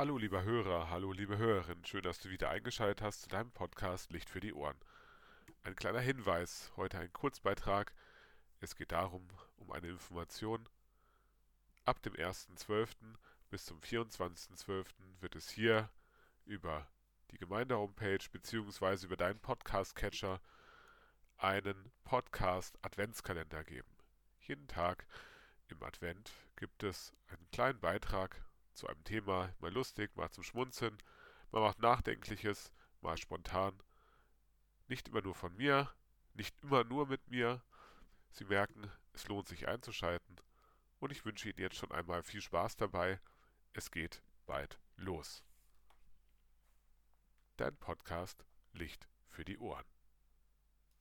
Hallo lieber Hörer, hallo liebe Hörerin, schön, dass du wieder eingeschaltet hast zu deinem Podcast Licht für die Ohren. Ein kleiner Hinweis, heute ein Kurzbeitrag. Es geht darum, um eine Information. Ab dem 1.12. bis zum 24.12. wird es hier über die Gemeinde-Homepage bzw. über deinen Podcast-Catcher einen Podcast-Adventskalender geben. Jeden Tag im Advent gibt es einen kleinen Beitrag zu einem Thema, mal lustig, mal zum Schmunzeln, mal macht Nachdenkliches, mal spontan. Nicht immer nur von mir, nicht immer nur mit mir. Sie merken, es lohnt sich einzuschalten und ich wünsche Ihnen jetzt schon einmal viel Spaß dabei. Es geht bald los. Dein Podcast Licht für die Ohren.